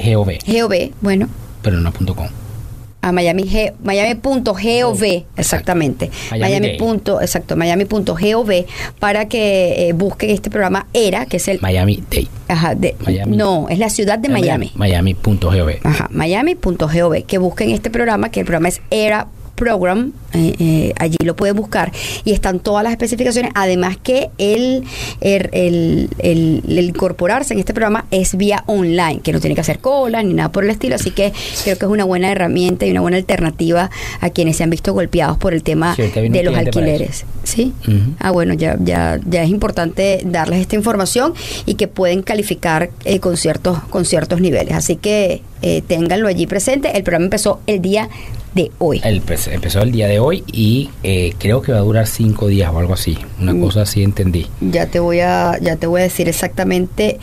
GOV. GOV, bueno. Pero no punto .com. A Miami Miami.gov exactamente. Miami, punto, exacto Miami.gov para que eh, busquen este programa ERA que es el Miami Day. Ajá de, no es la ciudad de Miami Miami.gov ajá Miami.gov que busquen este programa que el programa es ERA Program, eh, eh, allí lo pueden buscar y están todas las especificaciones. Además que el, el, el, incorporarse en este programa es vía online, que no tiene que hacer cola ni nada por el estilo. Así que creo que es una buena herramienta y una buena alternativa a quienes se han visto golpeados por el tema de los alquileres. ¿Sí? Ah, bueno, ya, ya, ya es importante darles esta información y que pueden calificar eh, con, ciertos, con ciertos niveles. Así que eh, ténganlo allí presente. El programa empezó el día de hoy. El, empezó el día de hoy y eh, creo que va a durar cinco días o algo así. Una mm. cosa así entendí. Ya te voy a, ya te voy a decir exactamente.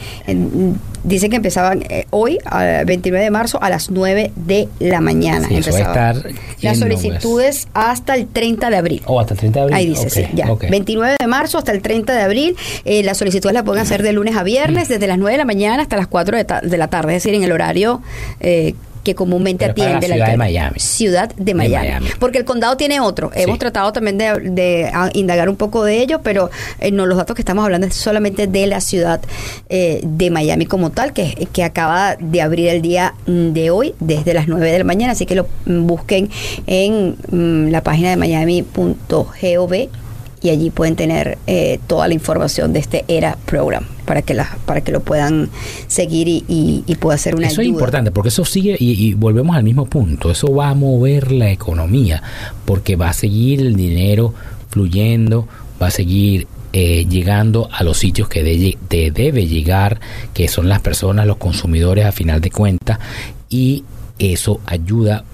dice que empezaban eh, hoy, 29 de marzo, a las 9 de la mañana. Sí, a Las solicitudes hasta el 30 de abril. O oh, hasta el 30 de abril. Ahí dice, sí, ya. 29 de marzo hasta el 30 de abril. Eh, las solicitudes las pueden hacer de lunes a viernes, desde las 9 de la mañana hasta las 4 de, la tarde, es decir, en el horario eh, que comúnmente atiende la ciudad de Miami. Ciudad de Miami. Porque el condado tiene otro. Hemos tratado también de, indagar un poco de ello, pero eh, no los datos que estamos hablando es solamente de la ciudad eh, de Miami como tal, que, que acaba de abrir el día mm, de hoy desde las 9 de la mañana. Así que lo mm, busquen en mm, la página de miami.gov y allí pueden tener eh, toda la información de este ERA Program para que la, para que lo puedan seguir y, y, pueda ser una eso es importante porque eso sigue y, volvemos al mismo punto eso va a mover la economía porque va a seguir el dinero fluyendo va a seguir eh, llegando a los sitios que debe llegar que son las personas los consumidores a final de cuentas y eso ayuda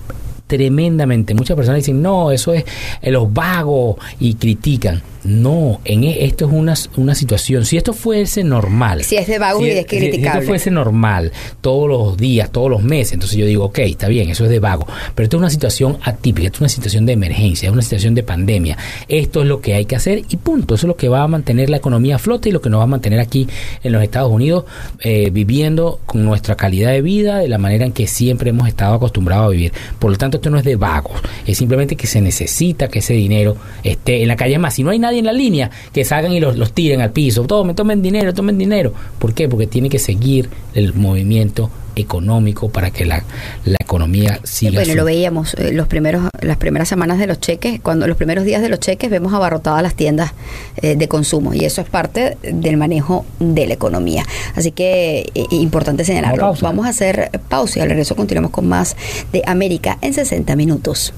tremendamente. Muchas personas dicen, no, eso es los vagos y critican. No, en e, esto es una, una situación. Si esto fuese normal. Si es de vago y es criticable. Si esto fuese normal todos los días, todos los meses, entonces yo digo, ok, está bien, eso es de vago. Pero esto es una situación atípica, esto es una situación de emergencia, es una situación de pandemia. Esto es lo que hay que hacer y punto. Eso es lo que va a mantener la economía a flote y lo que nos va a mantener aquí en los Estados Unidos eh, viviendo con nuestra calidad de vida de la manera en que siempre hemos estado acostumbrados a vivir. Por lo tanto, esto no es de vagos, es simplemente que se necesita que ese dinero esté en la calle. más, si no hay nadie en la línea, que salgan y los, los tiren al piso. Tomen, tomen dinero, tomen dinero. ¿Por qué? Porque tiene que seguir el movimiento económico para que la, la economía siga. Bueno, lo veíamos eh, los primeros, las primeras semanas de los cheques, cuando los primeros días de los cheques vemos abarrotadas las tiendas eh, de consumo y eso es parte del manejo de la economía. Así que eh, importante señalarlo. Vamos a hacer pausa y al regreso continuamos con más de América en 60 minutos.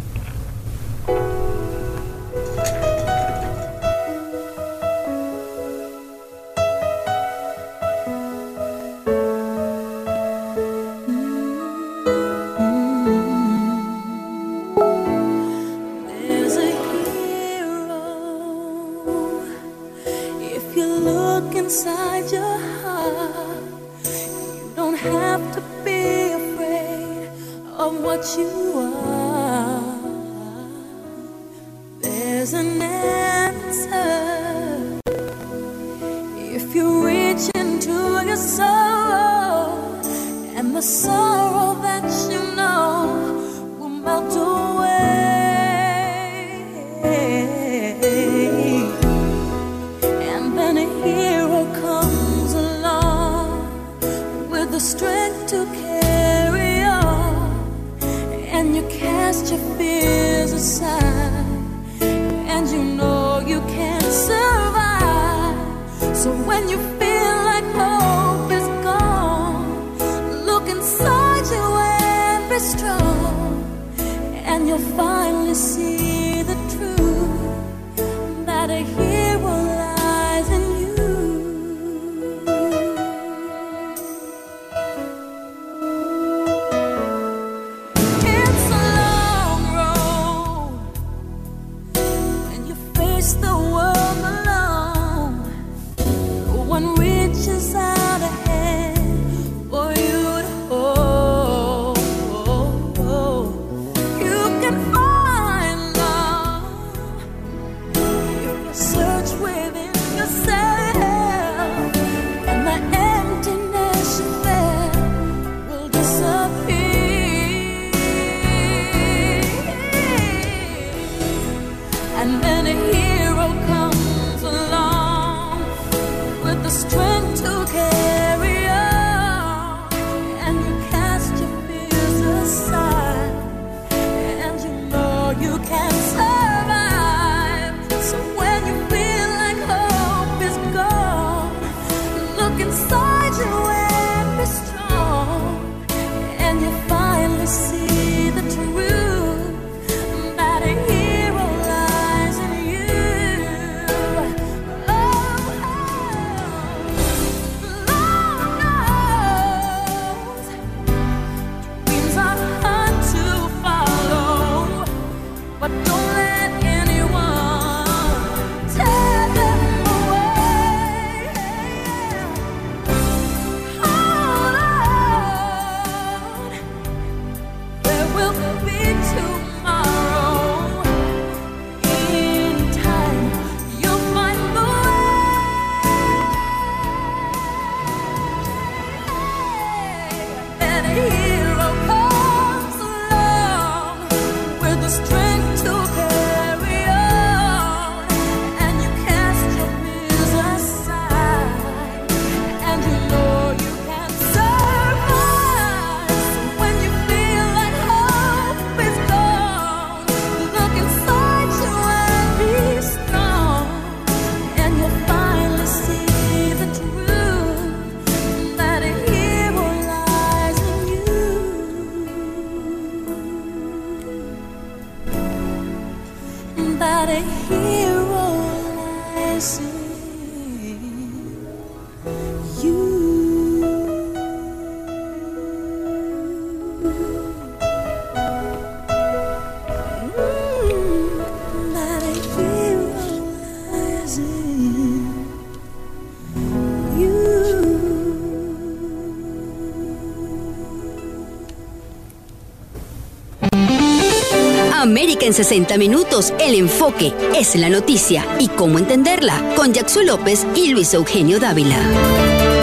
60 minutos, el enfoque es la noticia y cómo entenderla con Jackson López y Luis Eugenio Dávila.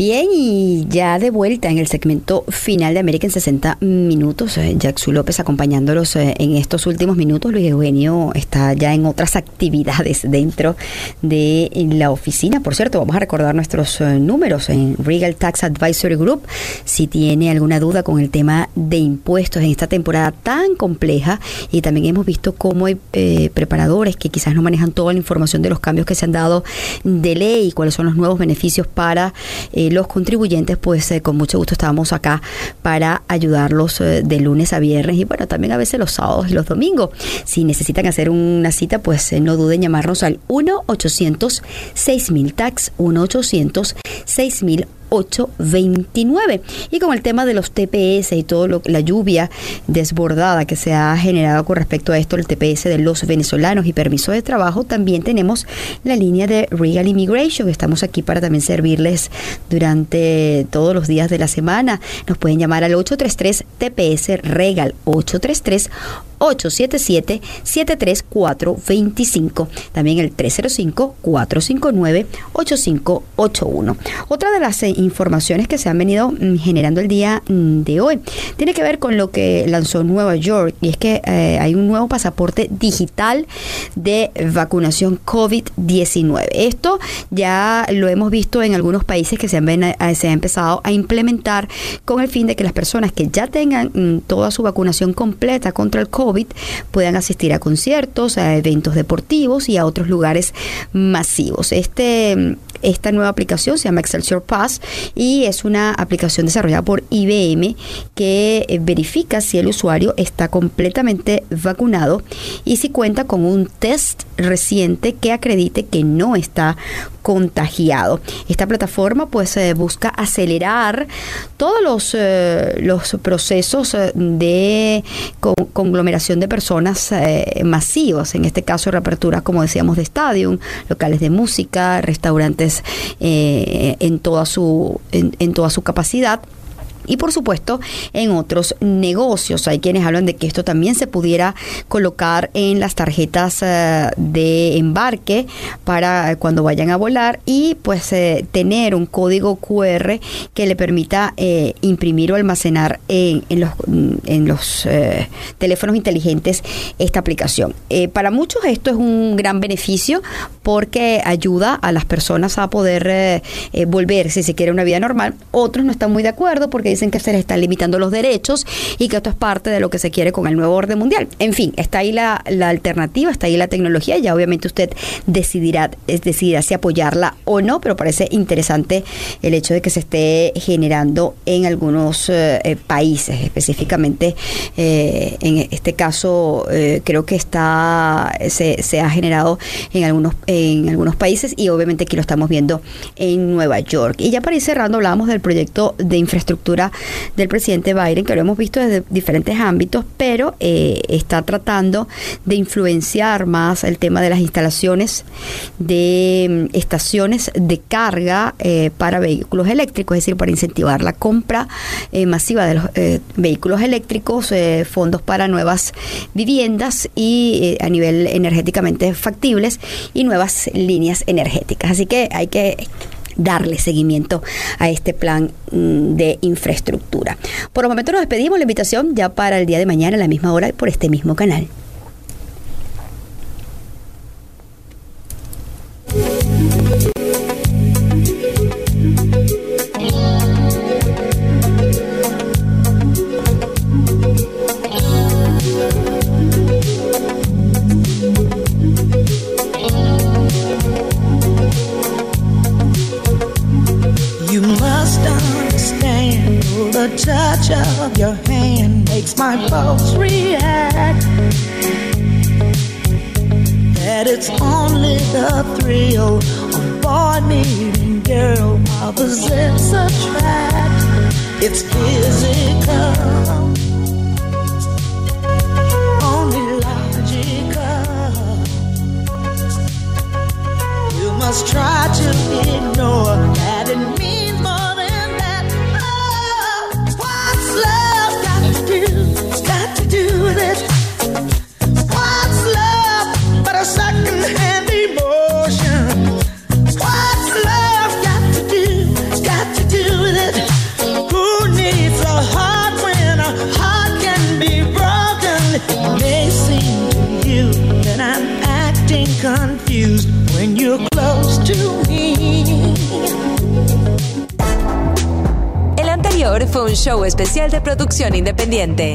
Bien, y ya de vuelta en el segmento final de América en 60 minutos, eh, Jackson López acompañándolos eh, en estos últimos minutos. Luis Eugenio está ya en otras actividades dentro de la oficina. Por cierto, vamos a recordar nuestros eh, números en Regal Tax Advisory Group. Si tiene alguna duda con el tema de impuestos en esta temporada tan compleja, y también hemos visto cómo hay preparadores que quizás no manejan toda la información de los cambios que se han dado de ley, cuáles son los nuevos beneficios para los contribuyentes, pues eh, con mucho gusto estábamos acá para ayudarlos eh, de lunes a viernes y bueno, también a veces los sábados y los domingos. Si necesitan hacer una cita, pues eh, no duden en llamarnos al 1-800-6000 TAX, 1-800-6000 829. Y con el tema de los TPS y todo lo, la lluvia desbordada que se ha generado con respecto a esto, el TPS de los venezolanos y permiso de trabajo, también tenemos la línea de Regal Immigration. Estamos aquí para también servirles durante todos los días de la semana. Nos pueden llamar al 833 TPS Regal 833 877-73425. También el 305-459-8581. Otra de las eh, informaciones que se han venido mm, generando el día mm, de hoy tiene que ver con lo que lanzó Nueva York y es que eh, hay un nuevo pasaporte digital de vacunación COVID-19. Esto ya lo hemos visto en algunos países que se han, eh, se ha empezado a implementar con el fin de que las personas que ya tengan mm, toda su vacunación completa contra el COVID puedan asistir a conciertos, a eventos deportivos y a otros lugares masivos. Este esta nueva aplicación se llama Excelsior Pass y es una aplicación desarrollada por IBM que eh, verifica si el usuario está completamente vacunado y si cuenta con un test reciente que acredite que no está contagiado. Esta plataforma pues eh, busca acelerar todos los, eh, los procesos de conglomeración de personas masivas, en este caso reapertura como decíamos de stadium, locales de música, restaurantes eh, en, toda su, en toda su capacidad y por supuesto en otros negocios. Hay quienes hablan de que esto también se pudiera colocar en las tarjetas eh, de embarque para cuando vayan a volar y pues eh, tener un código QR que le permita eh, imprimir o almacenar en, los, en los teléfonos inteligentes esta aplicación. para muchos esto es un gran beneficio porque ayuda a las personas a poder volver, si se quiere, una vida normal. Otros no están muy de acuerdo porque dicen que se les están limitando los derechos y que esto es parte de lo que se quiere con el nuevo orden mundial. En fin, está ahí la, alternativa, está ahí la tecnología, ya obviamente usted decidirá, decidirá si apoyarla o no, pero parece interesante el hecho de que se esté generando en algunos eh, eh, países, específicamente eh, en este caso creo que está se, ha generado en algunos en algunos países y obviamente aquí lo estamos viendo en Nueva York. Y ya para ir cerrando hablábamos del proyecto de infraestructura del presidente Biden, que lo hemos visto desde diferentes ámbitos, pero eh, está tratando de influenciar más el tema de las instalaciones de mm, estaciones de carga eh, para vehículos eléctricos, es decir, para incentivar la compra eh, masiva de los vehículos eléctricos, fondos para nuevas viviendas y a nivel energéticamente factibles y nuevas líneas energéticas. Así que hay que darle seguimiento a este plan mm, de infraestructura. Por el momento nos despedimos, la invitación ya para el día de mañana a la misma hora por este mismo canal. Makes my folks react. That it's only the thrill of boy meeting girl opposites attract. It's physical, only logical. You must try to ignore that it fue un show especial de producción independiente.